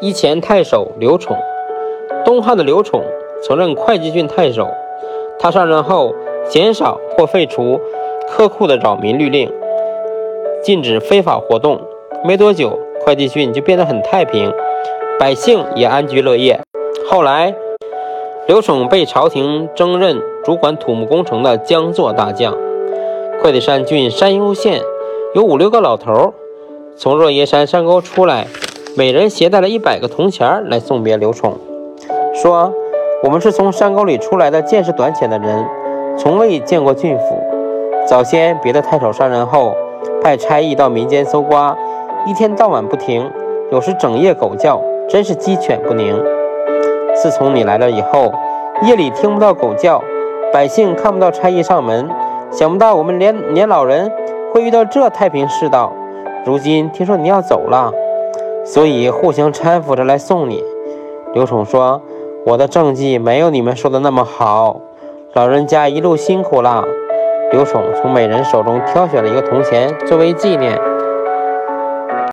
一前太守刘宠，东汉的刘宠曾任会稽郡太守。他上任后，减少或废除苛酷的扰民律令，禁止非法活动。没多久，会稽郡就变得很太平，百姓也安居乐业。后来，刘宠被朝廷征任主管土木工程的江作大将。会稽山郡山阴县有五六个老头从若耶山山沟出来。每人携带了一百个铜钱来送别刘宠，说：“我们是从山沟里出来的见识短浅的人，从未见过郡府。早先别的太守上任后，派差役到民间搜刮，一天到晚不停，有时整夜狗叫，真是鸡犬不宁。自从你来了以后，夜里听不到狗叫，百姓看不到差役上门，想不到我们连年老人会遇到这太平世道。如今听说你要走了。”所以互相搀扶着来送你。刘宠说：“我的政绩没有你们说的那么好，老人家一路辛苦了。”刘宠从每人手中挑选了一个铜钱作为纪念。